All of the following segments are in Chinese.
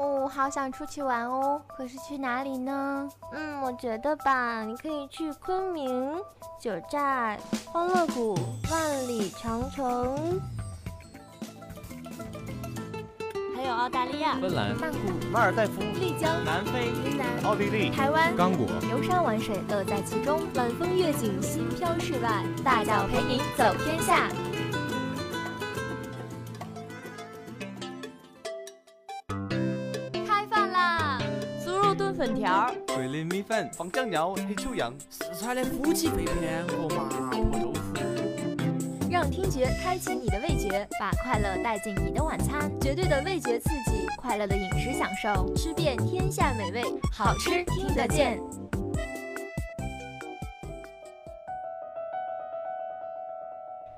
哦，好想出去玩哦，可是去哪里呢？嗯，我觉得吧，你可以去昆明、九寨、欢乐谷、万里长城，还有澳大利亚、芬兰、曼谷、马尔代夫、丽江、南非、云南、奥地利、台湾、刚果，游山玩水，乐在其中，晚风月景，心飘世外，大脚陪你走天下。条、桂林米粉、放酱料、黑秋阳、四川的夫妻肺片和麻婆豆腐，让听觉开启你的味觉，把快乐带进你的晚餐，绝对的味觉刺激，快乐的饮食享受，吃遍天下美味，好吃听得见。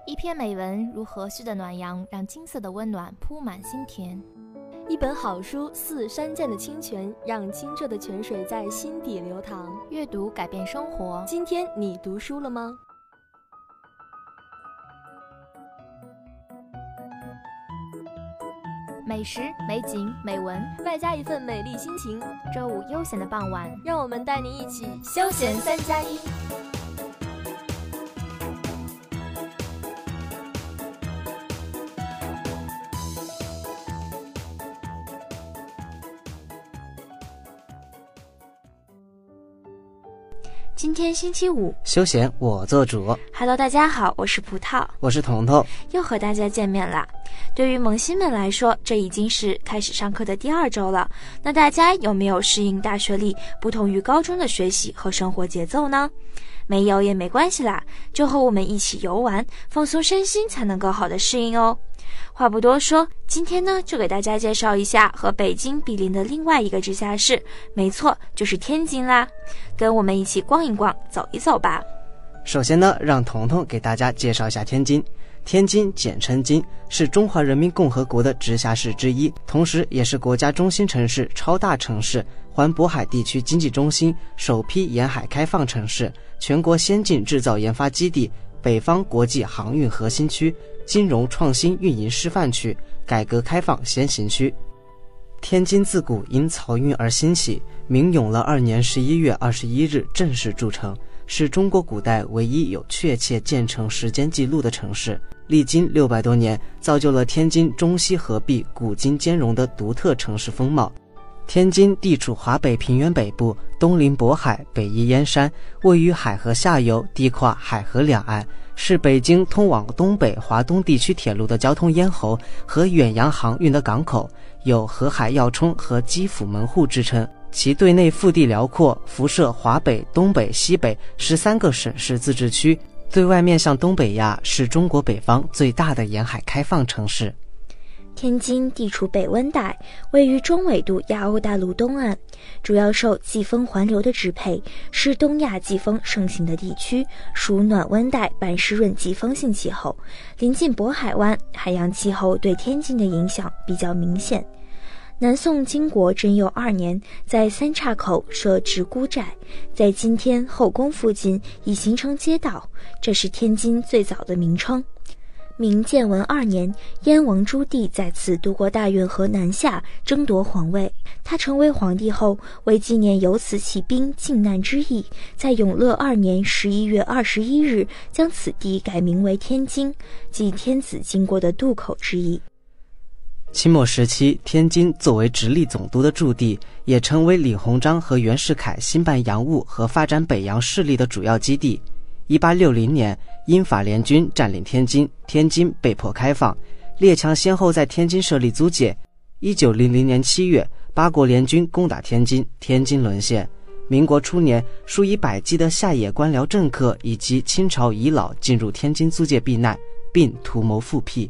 一篇美文如和煦的暖阳，让金色的温暖铺满心田；一本好书似山涧的清泉，让清澈的泉水在心底流淌。阅读改变生活，今天你读书了吗？美食、美景、美文，外加一份美丽心情。周五悠闲的傍晚，让我们带您一起休闲三加一。今天星期五，休闲我做主。Hello，大家好，我是葡萄，我是彤彤，又和大家见面啦。对于萌新们来说，这已经是开始上课的第二周了。那大家有没有适应大学里不同于高中的学习和生活节奏呢？没有也没关系啦，就和我们一起游玩，放松身心，才能更好的适应哦。话不多说，今天呢就给大家介绍一下和北京毗邻的另外一个直辖市，没错，就是天津啦。跟我们一起逛一逛，走一走吧。首先呢，让彤彤给大家介绍一下天津。天津简称津，是中华人民共和国的直辖市之一，同时也是国家中心城市、超大城市、环渤海地区经济中心、首批沿海开放城市、全国先进制造研发基地、北方国际航运核心区、金融创新运营示范区、改革开放先行区。天津自古因漕运而兴起，明永乐二年十一月二十一日正式筑成。是中国古代唯一有确切建成时间记录的城市，历经六百多年，造就了天津中西合璧、古今兼容的独特城市风貌。天津地处华北平原北部，东临渤海，北依燕山，位于海河下游，地跨海河两岸，是北京通往东北、华东地区铁路的交通咽喉和远洋航运的港口，有“河海要冲”和“基辅门户”之称。其对内腹地辽阔，辐射华北、东北、西北十三个省市自治区；对外面向东北亚，是中国北方最大的沿海开放城市。天津地处北温带，位于中纬度亚欧大陆东岸，主要受季风环流的支配，是东亚季风盛行的地区，属暖温带半湿润季风性气候。临近渤海湾，海洋气候对天津的影响比较明显。南宋金国贞佑二年，在三岔口设直沽寨，在今天后宫附近已形成街道，这是天津最早的名称。明建文二年，燕王朱棣在此渡过大运河南下，争夺皇位。他成为皇帝后，为纪念由此起兵靖难之役，在永乐二年十一月二十一日，将此地改名为天津，即天子经过的渡口之意。清末时期，天津作为直隶总督的驻地，也成为李鸿章和袁世凯兴办洋务和发展北洋势力的主要基地。一八六零年，英法联军占领天津，天津被迫开放，列强先后在天津设立租界。一九零零年七月，八国联军攻打天津，天津沦陷。民国初年，数以百计的下野官僚政客以及清朝遗老进入天津租界避难，并图谋复辟。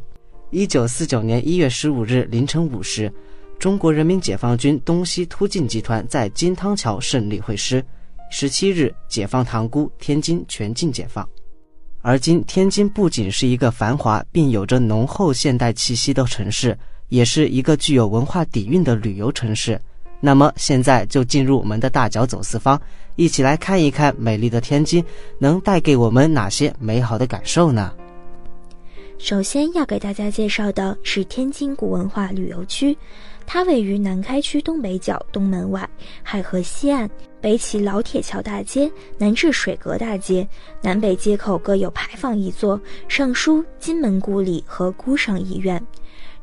一九四九年一月十五日凌晨五时，中国人民解放军东西突进集团在金汤桥胜利会师。十七日，解放塘沽，天津全境解放。而今，天津不仅是一个繁华并有着浓厚现代气息的城市，也是一个具有文化底蕴的旅游城市。那么，现在就进入我们的大脚走四方，一起来看一看美丽的天津能带给我们哪些美好的感受呢？首先要给大家介绍的是天津古文化旅游区，它位于南开区东北角东门外，海河西岸，北起老铁桥大街，南至水阁大街，南北街口各有牌坊一座，上书“金门故里”和“孤上医院”。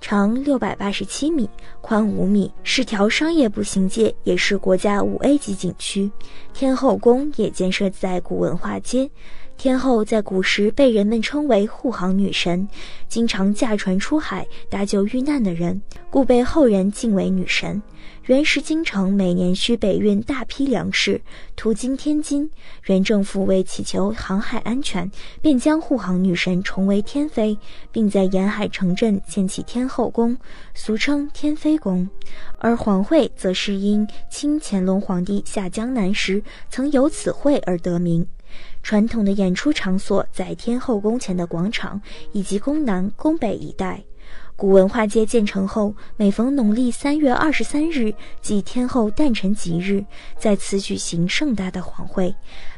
长六百八十七米，宽五米，是条商业步行街，也是国家五 A 级景区。天后宫也建设在古文化街。天后在古时被人们称为护航女神，经常驾船出海搭救遇难的人，故被后人敬为女神。原时京城每年需北运大批粮食，途经天津，原政府为祈求航海安全，便将护航女神重为天妃，并在沿海城镇建起天后宫，俗称天妃宫。而皇会则是因清乾隆皇帝下江南时曾有此会而得名。传统的演出场所在天后宫前的广场以及宫南、宫北一带。古文化街建成后，每逢农历三月二十三日即天后诞辰吉日，在此举行盛大的皇会，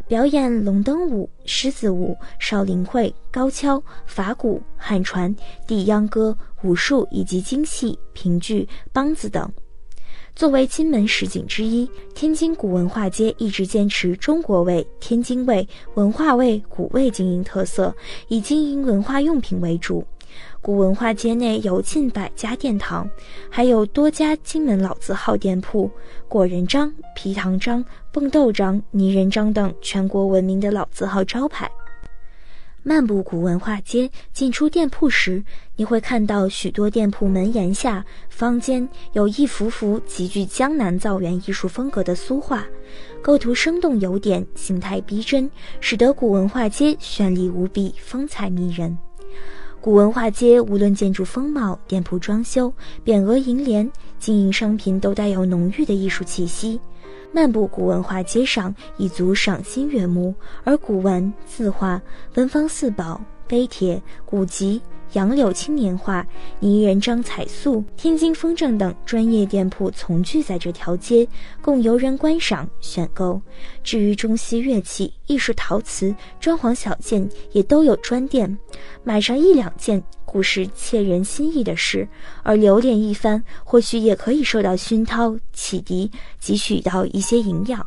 表演龙灯舞、狮子舞、少林会、高跷、法鼓、汉传、地秧歌、武术以及京戏、评剧、梆子等。作为金门十景之一，天津古文化街一直坚持中国味、天津味、文化味、古味经营特色，以经营文化用品为主。古文化街内有近百家店堂，还有多家金门老字号店铺，果仁章、皮糖章、蹦豆章、泥人章等全国闻名的老字号招牌。漫步古文化街，进出店铺时，你会看到许多店铺门檐下、坊间有一幅幅极具江南造园艺术风格的苏画，构图生动有典，形态逼真，使得古文化街绚丽无比，风采迷人。古文化街无论建筑风貌、店铺装修、匾额楹联、经营商品，都带有浓郁的艺术气息。漫步古文化街上，一足赏心悦目。而古玩、字画、文房四宝、碑帖、古籍。杨柳青年画、泥人张彩塑、天津风筝等专业店铺从聚在这条街，供游人观赏选购。至于中西乐器、艺术陶瓷、装潢小件，也都有专店。买上一两件，固是切人心意的事；而留恋一番，或许也可以受到熏陶、启迪，汲取到一些营养。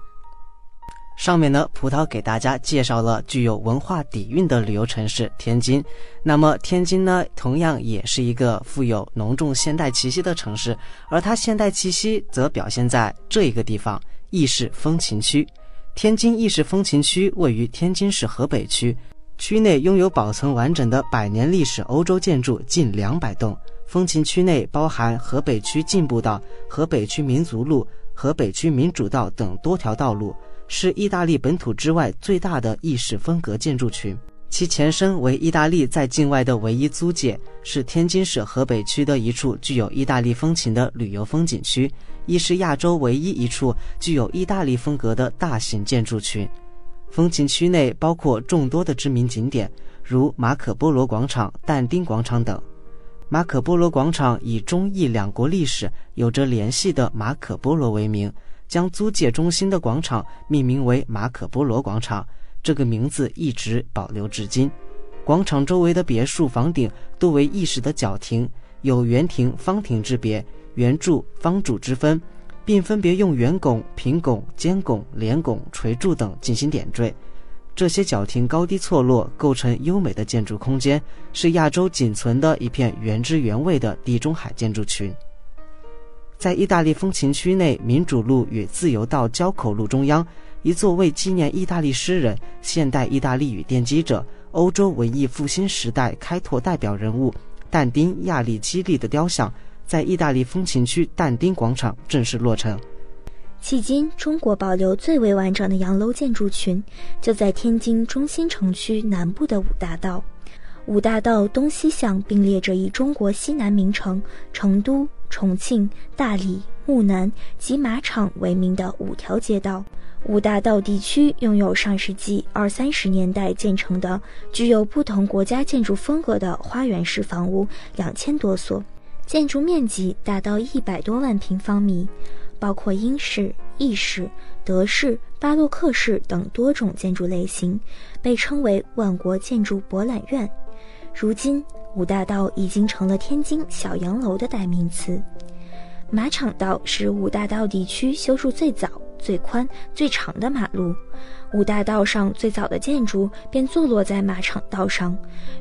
上面呢，葡萄给大家介绍了具有文化底蕴的旅游城市天津。那么，天津呢，同样也是一个富有浓重现代气息的城市，而它现代气息则表现在这一个地方——意式风情区。天津意式风情区位于天津市河北区，区内拥有保存完整的百年历史欧洲建筑近两百栋。风情区内包含河北区进步道、河北区民族路、河北区民主道等多条道路。是意大利本土之外最大的意式风格建筑群，其前身为意大利在境外的唯一租界，是天津市河北区的一处具有意大利风情的旅游风景区，亦是亚洲唯一一处具有意大利风格的大型建筑群。风景区内包括众多的知名景点，如马可波罗广场、但丁广场等。马可波罗广场以中意两国历史有着联系的马可波罗为名。将租界中心的广场命名为马可波罗广场，这个名字一直保留至今。广场周围的别墅房顶多为意式的角亭，有圆亭、方亭之别，圆柱、方柱之分，并分别用圆拱、平拱、尖拱、连拱、垂柱等进行点缀。这些角亭高低错落，构成优美的建筑空间，是亚洲仅存的一片原汁原味的地中海建筑群。在意大利风情区内，民主路与自由道交口路中央，一座为纪念意大利诗人、现代意大利语奠基者、欧洲文艺复兴时代开拓代表人物但丁·亚利基利的雕像，在意大利风情区但丁广场正式落成。迄今，中国保留最为完整的洋楼建筑群，就在天津中心城区南部的五大道。五大道东西向并列着以中国西南名城成都。重庆、大理、木南及马场为名的五条街道，五大道地区拥有上世纪二三十年代建成的具有不同国家建筑风格的花园式房屋两千多所，建筑面积达到一百多万平方米，包括英式、意式、德式、巴洛克式等多种建筑类型，被称为万国建筑博览院。如今。五大道已经成了天津小洋楼的代名词。马场道是五大道地区修筑最早、最宽、最长的马路。五大道上最早的建筑便坐落在马场道上，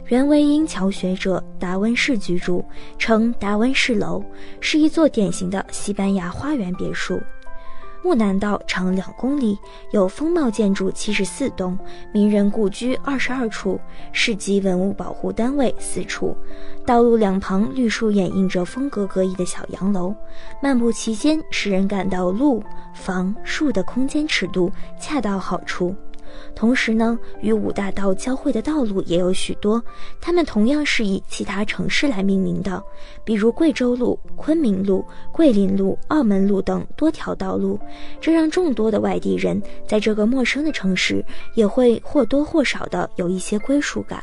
原为英侨学者达温氏居住，称达温氏楼，是一座典型的西班牙花园别墅。木南道长两公里，有风貌建筑七十四栋，名人故居二十二处，市级文物保护单位四处。道路两旁绿树掩映着风格各异的小洋楼，漫步其间，使人感到路、房、树的空间尺度恰到好处。同时呢，与五大道交汇的道路也有许多，它们同样是以其他城市来命名的，比如贵州路、昆明路、桂林路、澳门路等多条道路。这让众多的外地人在这个陌生的城市也会或多或少的有一些归属感。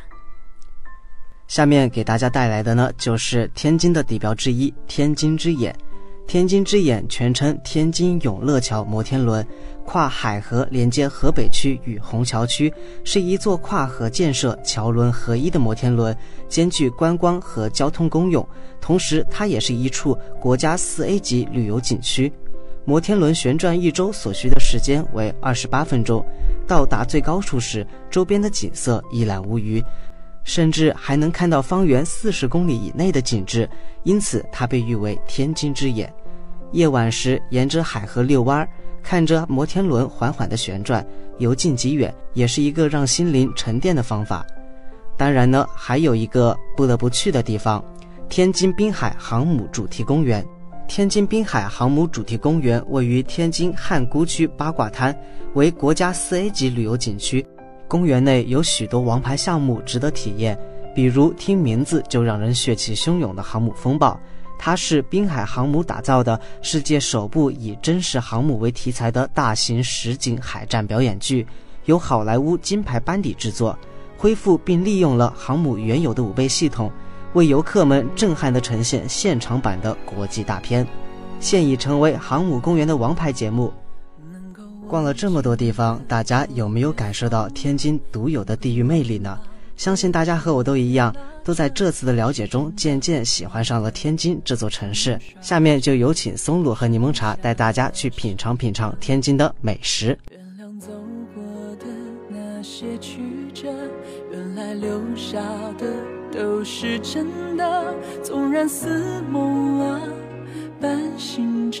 下面给大家带来的呢，就是天津的地标之一——天津之眼。天津之眼全称天津永乐桥摩天轮。跨海河连接河北区与虹桥区，是一座跨河建设、桥轮合一的摩天轮，兼具观光和交通功用。同时，它也是一处国家四 A 级旅游景区。摩天轮旋转一周所需的时间为二十八分钟，到达最高处时，周边的景色一览无余，甚至还能看到方圆四十公里以内的景致，因此它被誉为“天津之眼”。夜晚时，沿着海河遛弯儿。看着摩天轮缓缓的旋转，由近及远，也是一个让心灵沉淀的方法。当然呢，还有一个不得不去的地方——天津滨海航母主题公园。天津滨海航母主题公园位于天津汉沽区八卦滩，为国家四 A 级旅游景区。公园内有许多王牌项目值得体验，比如听名字就让人血气汹涌的航母风暴。它是滨海航母打造的世界首部以真实航母为题材的大型实景海战表演剧，由好莱坞金牌班底制作，恢复并利用了航母原有的武备系统，为游客们震撼地呈现现场版的国际大片，现已成为航母公园的王牌节目。逛了这么多地方，大家有没有感受到天津独有的地域魅力呢？相信大家和我都一样，都在这次的了解中渐渐喜欢上了天津这座城市。下面就有请松露和柠檬茶带大家去品尝品尝天津的美食。原谅走过的那些曲折，原来留下的都是真的。纵然似梦啊，半醒着，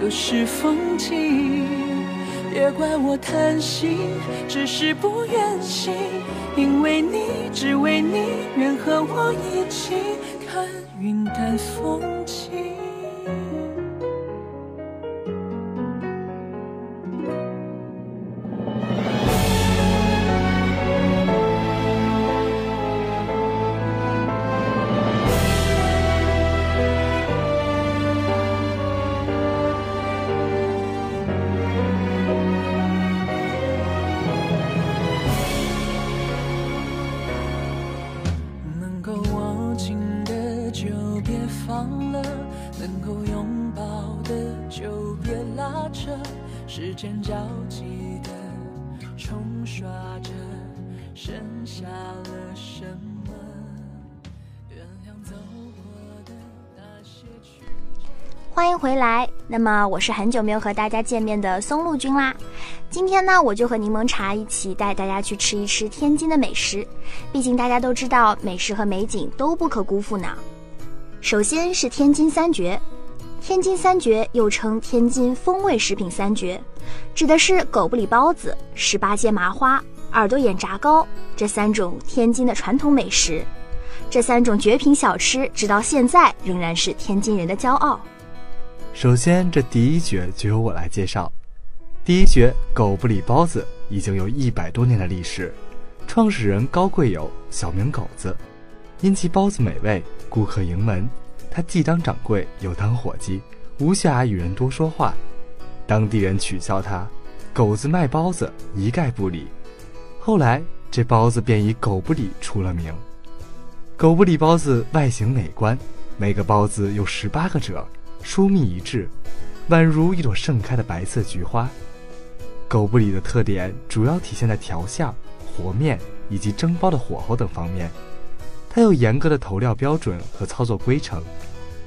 都是风景。别怪我贪心，只是不愿醒，因为你，只为你，愿和我一起看云淡风轻。那么我是很久没有和大家见面的松露君啦。今天呢，我就和柠檬茶一起带大家去吃一吃天津的美食。毕竟大家都知道，美食和美景都不可辜负呢。首先是天津三绝，天津三绝又称天津风味食品三绝，指的是狗不理包子、十八街麻花、耳朵眼炸糕这三种天津的传统美食。这三种绝品小吃，直到现在仍然是天津人的骄傲。首先，这第一绝就由我来介绍。第一绝狗不理包子已经有一百多年的历史，创始人高贵友，小名狗子，因其包子美味，顾客盈门。他既当掌柜又当伙计，无暇与人多说话。当地人取笑他：“狗子卖包子，一概不理。”后来，这包子便以“狗不理”出了名。狗不理包子外形美观，每个包子有十八个褶，疏密一致，宛如一朵盛开的白色菊花。狗不理的特点主要体现在调馅、和面以及蒸包的火候等方面。它有严格的投料标准和操作规程，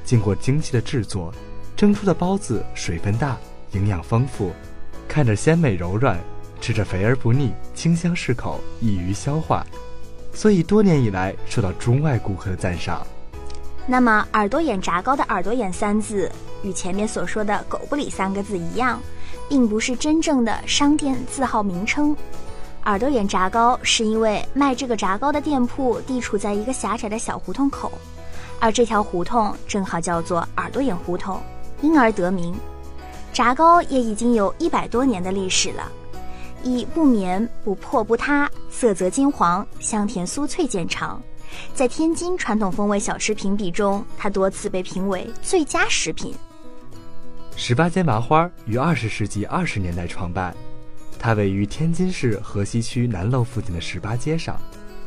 经过精细的制作，蒸出的包子水分大，营养丰富，看着鲜美柔软，吃着肥而不腻，清香适口，易于消化。所以多年以来受到中外顾客的赞赏。那么耳朵眼炸糕的“耳朵眼”三字，与前面所说的“狗不理”三个字一样，并不是真正的商店字号名称。耳朵眼炸糕是因为卖这个炸糕的店铺地处在一个狭窄的小胡同口，而这条胡同正好叫做耳朵眼胡同，因而得名。炸糕也已经有一百多年的历史了。以不绵不破不塌，色泽金黄，香甜酥脆见长。在天津传统风味小吃评比中，它多次被评为最佳食品。十八街麻花于二十世纪二十年代创办，它位于天津市河西区南楼附近的十八街上，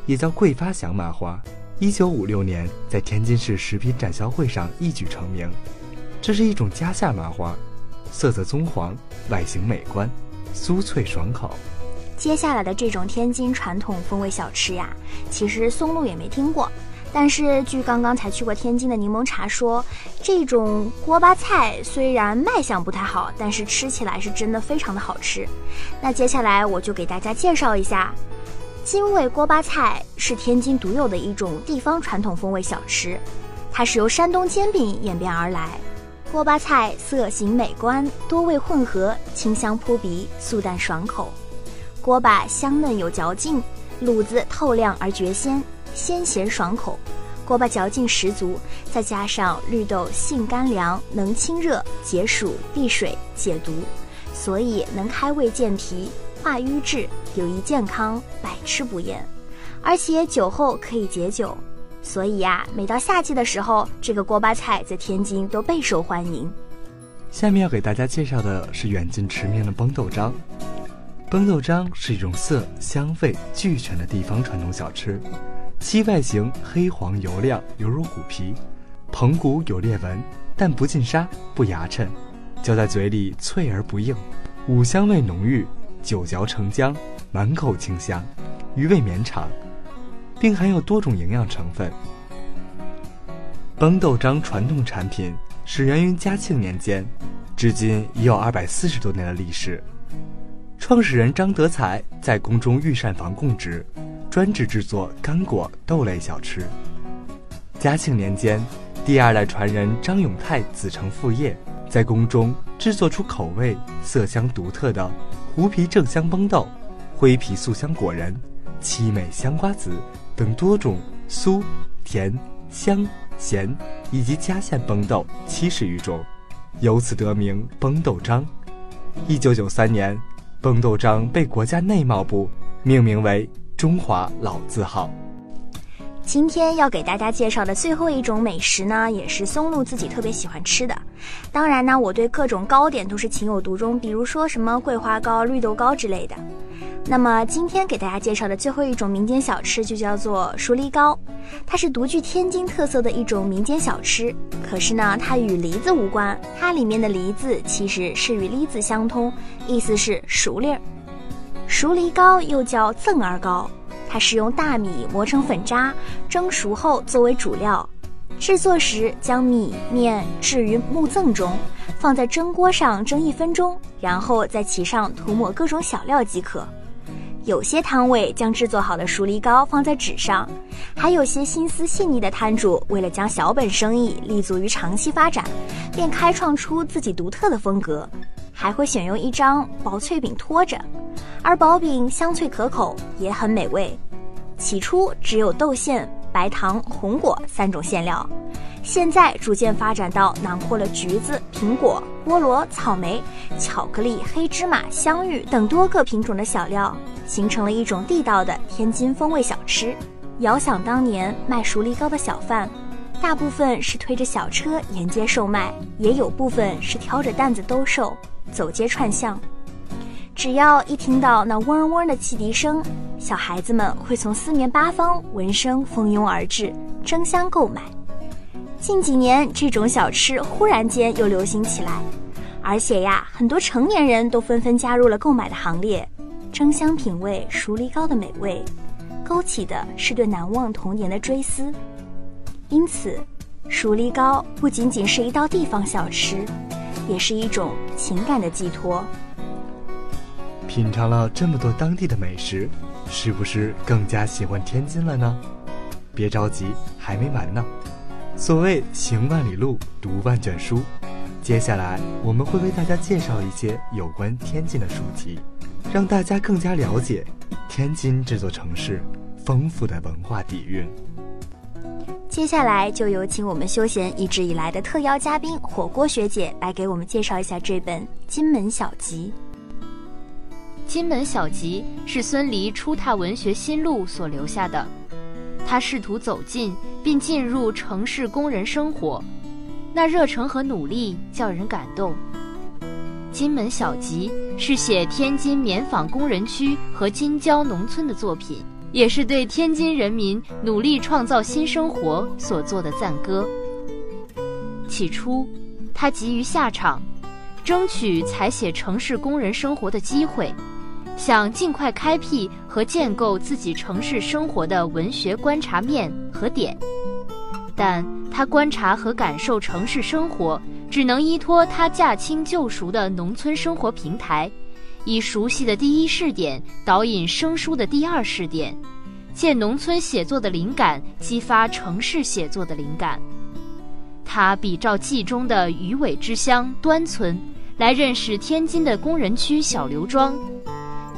也叫桂发祥麻花。一九五六年在天津市食品展销会上一举成名。这是一种夹馅麻花，色泽棕黄，外形美观。酥脆爽口。接下来的这种天津传统风味小吃呀，其实松露也没听过。但是据刚刚才去过天津的柠檬茶说，这种锅巴菜虽然卖相不太好，但是吃起来是真的非常的好吃。那接下来我就给大家介绍一下，津味锅巴菜是天津独有的一种地方传统风味小吃，它是由山东煎饼演变而来。锅巴菜色形美观，多味混合，清香扑鼻，素淡爽口。锅巴香嫩有嚼劲，卤子透亮而绝鲜，鲜咸爽口。锅巴嚼劲十足，再加上绿豆性甘凉，能清热解暑、避水、解毒，所以能开胃健脾、化瘀滞，有益健康，百吃不厌。而且酒后可以解酒。所以呀，每到夏季的时候，这个锅巴菜在天津都备受欢迎。下面要给大家介绍的是远近驰名的崩豆张。崩豆浆是一种色香味俱全的地方传统小吃，其外形黑黄油亮，犹如虎皮，膨骨有裂纹，但不进沙不牙碜，嚼在嘴里脆而不硬，五香味浓郁，久嚼成浆，满口清香，余味绵长。并含有多种营养成分。崩豆浆传统产品始源于嘉庆年间，至今已有二百四十多年的历史。创始人张德才在宫中御膳房供职，专职制作干果豆类小吃。嘉庆年间，第二代传人张永泰子承父业，在宫中制作出口味色香独特的胡皮正香崩豆、灰皮素香果仁、七美香瓜子。等多种酥、甜、香、咸以及夹馅崩豆七十余种，由此得名崩豆张。一九九三年，崩豆章被国家内贸部命名为中华老字号。今天要给大家介绍的最后一种美食呢，也是松露自己特别喜欢吃的。当然呢，我对各种糕点都是情有独钟，比如说什么桂花糕、绿豆糕之类的。那么今天给大家介绍的最后一种民间小吃就叫做熟梨糕，它是独具天津特色的一种民间小吃。可是呢，它与梨子无关，它里面的梨子其实是与梨子相通，意思是熟粒儿。熟梨糕又叫赠儿糕，它是用大米磨成粉渣，蒸熟后作为主料。制作时将米面置于木甑中，放在蒸锅上蒸一分钟，然后在其上涂抹各种小料即可。有些摊位将制作好的熟梨糕放在纸上，还有些心思细腻的摊主为了将小本生意立足于长期发展，便开创出自己独特的风格，还会选用一张薄脆饼托着，而薄饼香脆可口，也很美味。起初只有豆馅、白糖、红果三种馅料，现在逐渐发展到囊括了橘子、苹果、菠萝、草莓、巧克力、黑芝麻、香芋等多个品种的小料。形成了一种地道的天津风味小吃。遥想当年卖熟梨糕的小贩，大部分是推着小车沿街售卖，也有部分是挑着担子兜售，走街串巷。只要一听到那嗡嗡的汽笛声，小孩子们会从四面八方闻声蜂拥而至，争相购买。近几年，这种小吃忽然间又流行起来，而且呀，很多成年人都纷纷加入了购买的行列，争相品味熟梨糕的美味，勾起的是对难忘童年的追思。因此，熟梨糕不仅仅是一道地方小吃，也是一种情感的寄托。品尝了这么多当地的美食，是不是更加喜欢天津了呢？别着急，还没完呢。所谓行万里路，读万卷书。接下来我们会为大家介绍一些有关天津的书籍，让大家更加了解天津这座城市丰富的文化底蕴。接下来就有请我们休闲一直以来的特邀嘉宾火锅学姐来给我们介绍一下这本《金门小集》。《金门小集》是孙犁初踏文学新路所留下的。他试图走进并进入城市工人生活，那热诚和努力叫人感动。《金门小集》是写天津棉纺工人区和金郊农村的作品，也是对天津人民努力创造新生活所做的赞歌。起初，他急于下场，争取采写城市工人生活的机会。想尽快开辟和建构自己城市生活的文学观察面和点，但他观察和感受城市生活，只能依托他驾轻就熟的农村生活平台，以熟悉的第一视点导引生疏的第二视点，借农村写作的灵感激发城市写作的灵感。他比照冀中的鱼尾之乡端村，来认识天津的工人区小刘庄。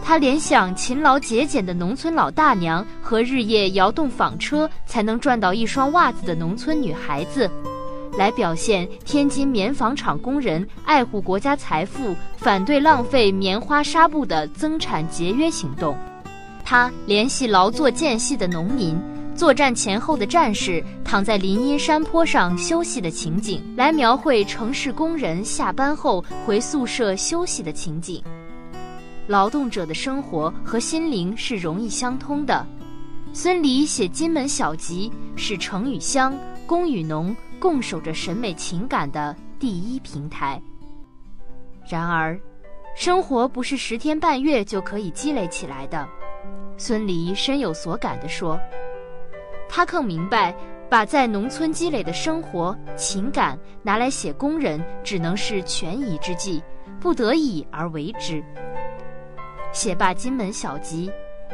他联想勤劳节俭的农村老大娘和日夜摇动纺车才能赚到一双袜子的农村女孩子，来表现天津棉纺厂工人爱护国家财富、反对浪费棉花纱布的增产节约行动。他联系劳作间隙的农民、作战前后的战士躺在林荫山坡上休息的情景，来描绘城市工人下班后回宿舍休息的情景。劳动者的生活和心灵是容易相通的。孙犁写《金门小集》是城与乡、工与农共守着审美情感的第一平台。然而，生活不是十天半月就可以积累起来的。孙犁深有所感地说：“他更明白，把在农村积累的生活情感拿来写工人，只能是权宜之计，不得已而为之。”写罢《金门小集》，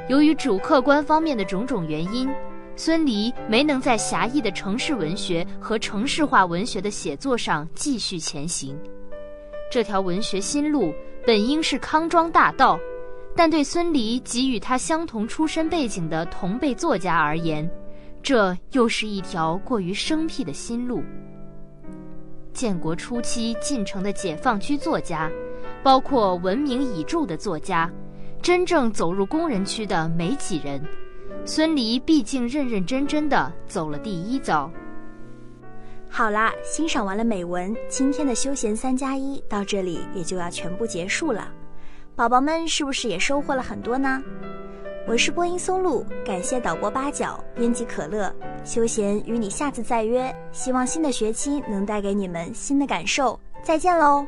由于主客观方面的种种原因，孙犁没能在狭义的城市文学和城市化文学的写作上继续前行。这条文学新路本应是康庄大道，但对孙犁及与他相同出身背景的同辈作家而言，这又是一条过于生僻的新路。建国初期进城的解放区作家，包括闻名已著的作家。真正走入工人区的没几人，孙犁毕竟认认真真的走了第一遭。好啦，欣赏完了美文，今天的休闲三加一到这里也就要全部结束了。宝宝们是不是也收获了很多呢？我是播音松露，感谢导播八角，编辑可乐，休闲与你下次再约。希望新的学期能带给你们新的感受。再见喽。